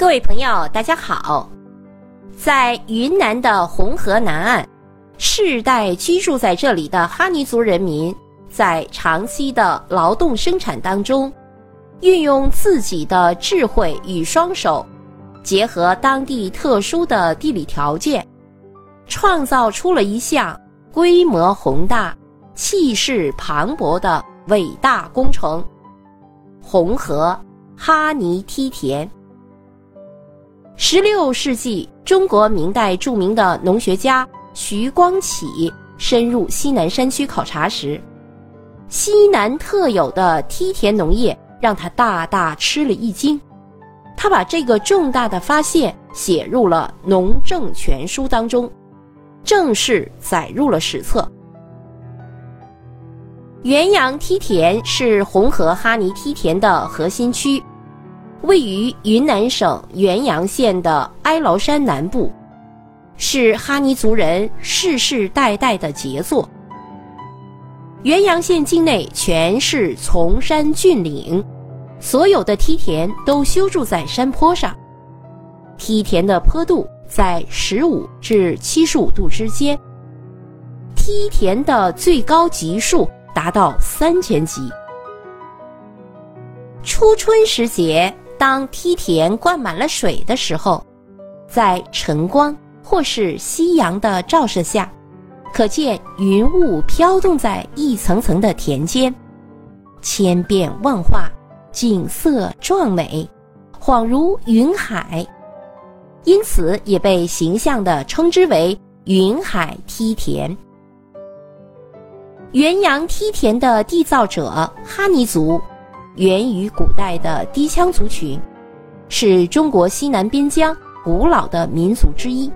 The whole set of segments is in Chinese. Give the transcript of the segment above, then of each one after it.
各位朋友，大家好！在云南的红河南岸，世代居住在这里的哈尼族人民，在长期的劳动生产当中，运用自己的智慧与双手，结合当地特殊的地理条件，创造出了一项规模宏大、气势磅礴的伟大工程——红河哈尼梯田。十六世纪，中国明代著名的农学家徐光启深入西南山区考察时，西南特有的梯田农业让他大大吃了一惊。他把这个重大的发现写入了《农政全书》当中，正式载入了史册。元阳梯田是红河哈尼梯田的核心区。位于云南省元阳县的哀牢山南部，是哈尼族人世世代代的杰作。元阳县境内全是崇山峻岭，所有的梯田都修筑在山坡上，梯田的坡度在十五至七十五度之间，梯田的最高级数达到三千级。初春时节。当梯田灌满了水的时候，在晨光或是夕阳的照射下，可见云雾飘动在一层层的田间，千变万化，景色壮美，恍如云海，因此也被形象地称之为“云海梯田”。元阳梯田的缔造者哈尼族。源于古代的低羌族群，是中国西南边疆古老的民族之一。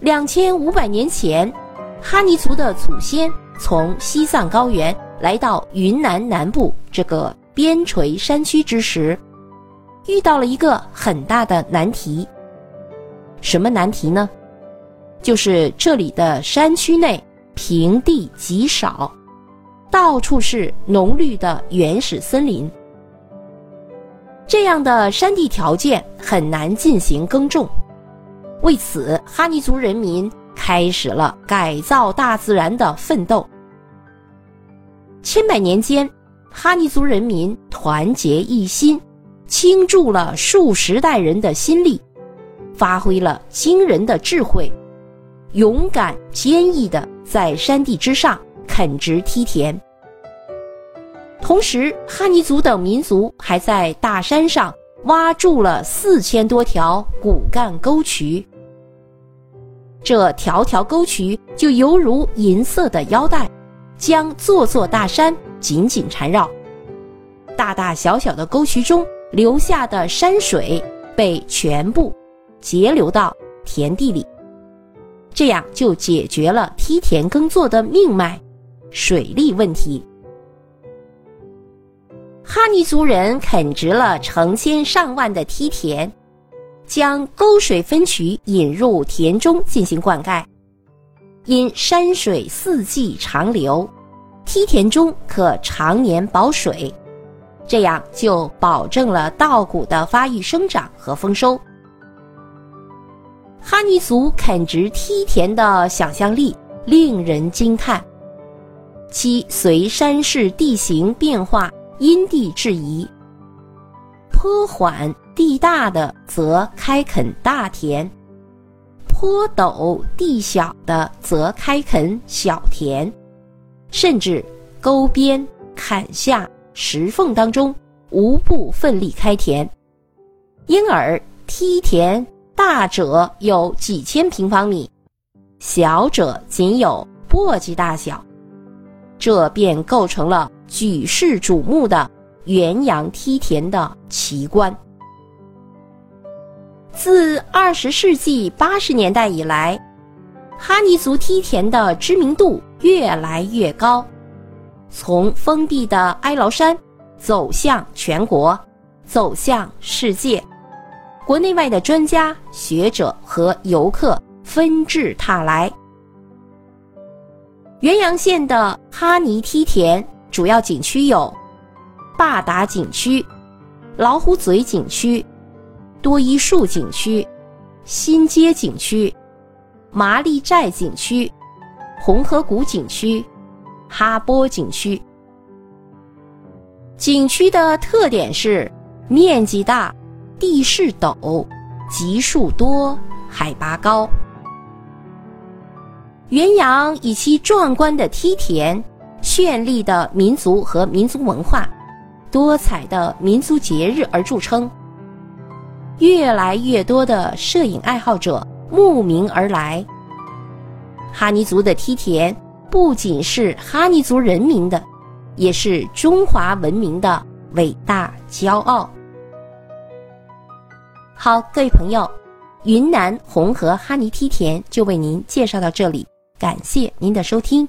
两千五百年前，哈尼族的祖先从西藏高原来到云南南部这个边陲山区之时，遇到了一个很大的难题。什么难题呢？就是这里的山区内平地极少。到处是浓绿的原始森林，这样的山地条件很难进行耕种。为此，哈尼族人民开始了改造大自然的奋斗。千百年间，哈尼族人民团结一心，倾注了数十代人的心力，发挥了惊人的智慧，勇敢坚毅的在山地之上。垦植梯田，同时哈尼族等民族还在大山上挖筑了四千多条骨干沟渠。这条条沟渠就犹如银色的腰带，将座座大山紧紧缠绕。大大小小的沟渠中流下的山水被全部截流到田地里，这样就解决了梯田耕作的命脉。水利问题，哈尼族人垦植了成千上万的梯田，将沟水分渠引入田中进行灌溉。因山水四季长流，梯田中可常年保水，这样就保证了稻谷的发育生长和丰收。哈尼族垦植梯田的想象力令人惊叹。其随山势地形变化，因地制宜。坡缓地大的则开垦大田，坡陡地小的则开垦小田，甚至沟边、坎下、石缝当中无不奋力开田。因而梯田大者有几千平方米，小者仅有簸箕大小。这便构成了举世瞩目的元阳梯田的奇观。自二十世纪八十年代以来，哈尼族梯田的知名度越来越高，从封闭的哀牢山走向全国，走向世界，国内外的专家学者和游客纷至沓来。元阳县的哈尼梯田主要景区有：坝达景区、老虎嘴景区、多依树景区、新街景区、麻栗寨景区、红河谷景区、哈波景区。景区的特点是面积大、地势陡、集树多、海拔高。元阳以其壮观的梯田、绚丽的民族和民族文化、多彩的民族节日而著称。越来越多的摄影爱好者慕名而来。哈尼族的梯田不仅是哈尼族人民的。也是中华文明的伟大骄傲。好，各位朋友，云南红河哈尼梯田就为您介绍到这里，感谢您的收听。